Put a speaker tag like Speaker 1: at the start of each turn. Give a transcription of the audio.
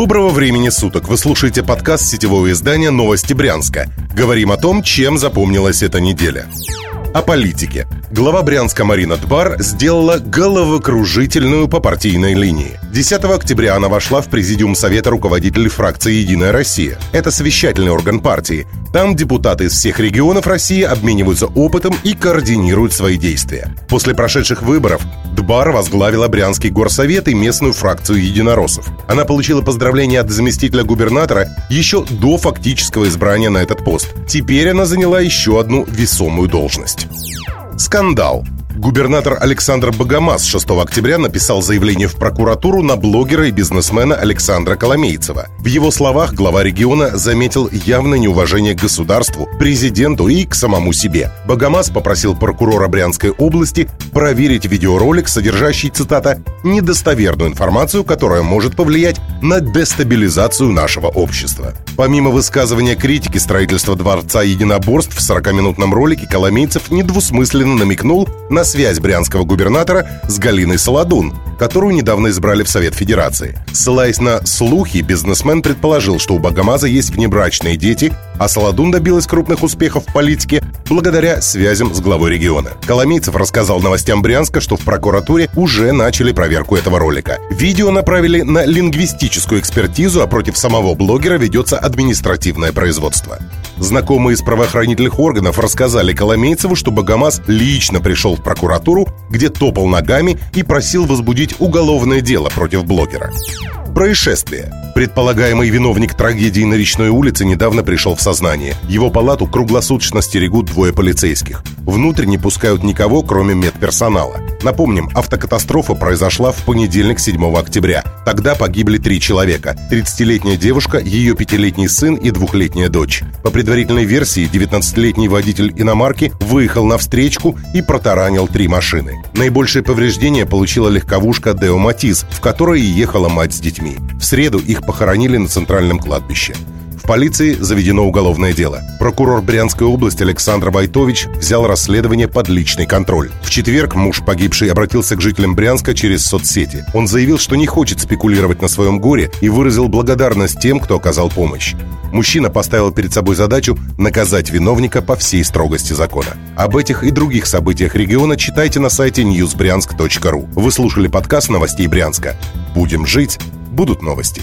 Speaker 1: Доброго времени суток! Вы слушаете подкаст сетевого издания «Новости Брянска». Говорим о том, чем запомнилась эта неделя. О политике. Глава Брянска Марина Дбар сделала головокружительную по партийной линии. 10 октября она вошла в президиум Совета руководителей фракции «Единая Россия». Это совещательный орган партии. Там депутаты из всех регионов России обмениваются опытом и координируют свои действия. После прошедших выборов Дбар возглавила Брянский горсовет и местную фракцию единороссов. Она получила поздравления от заместителя губернатора еще до фактического избрания на этот пост. Теперь она заняла еще одну весомую должность. Скандал. Губернатор Александр Богомаз 6 октября написал заявление в прокуратуру на блогера и бизнесмена Александра Коломейцева. В его словах глава региона заметил явное неуважение к государству, президенту и к самому себе. Богомаз попросил прокурора Брянской области проверить видеоролик, содержащий, цитата, «недостоверную информацию, которая может повлиять на дестабилизацию нашего общества». Помимо высказывания критики строительства Дворца единоборств в 40-минутном ролике Коломейцев недвусмысленно намекнул на связь брянского губернатора с Галиной Солодун, которую недавно избрали в Совет Федерации. Ссылаясь на слухи, бизнесмен предположил, что у Богомаза есть внебрачные дети, а Солодун добилась крупных успехов в политике благодаря связям с главой региона. Коломейцев рассказал новостям Брянска, что в прокуратуре уже начали проверку этого ролика. Видео направили на лингвистическую экспертизу, а против самого блогера ведется административное производство. Знакомые из правоохранительных органов рассказали Коломейцеву, что Богомаз лично пришел в прокуратуру, где топал ногами и просил возбудить уголовное дело против блогера. Происшествие. Предполагаемый виновник трагедии на речной улице недавно пришел в сознание. Его палату круглосуточно стерегут двое полицейских. Внутрь не пускают никого, кроме медперсонала. Напомним, автокатастрофа произошла в понедельник 7 октября. Тогда погибли три человека. 30-летняя девушка, ее пятилетний сын и двухлетняя дочь. По предварительной версии, 19-летний водитель иномарки выехал на встречку и протаранил три машины. Наибольшее повреждение получила легковушка Део Матис, в которой ехала мать с детьми. В среду их похоронили на центральном кладбище. Полиции заведено уголовное дело. Прокурор Брянской области Александр Войтович взял расследование под личный контроль. В четверг муж погибший обратился к жителям Брянска через соцсети. Он заявил, что не хочет спекулировать на своем горе и выразил благодарность тем, кто оказал помощь. Мужчина поставил перед собой задачу наказать виновника по всей строгости закона. Об этих и других событиях региона читайте на сайте newsbryansk.ru. Вы слушали подкаст новостей Брянска. Будем жить, будут новости.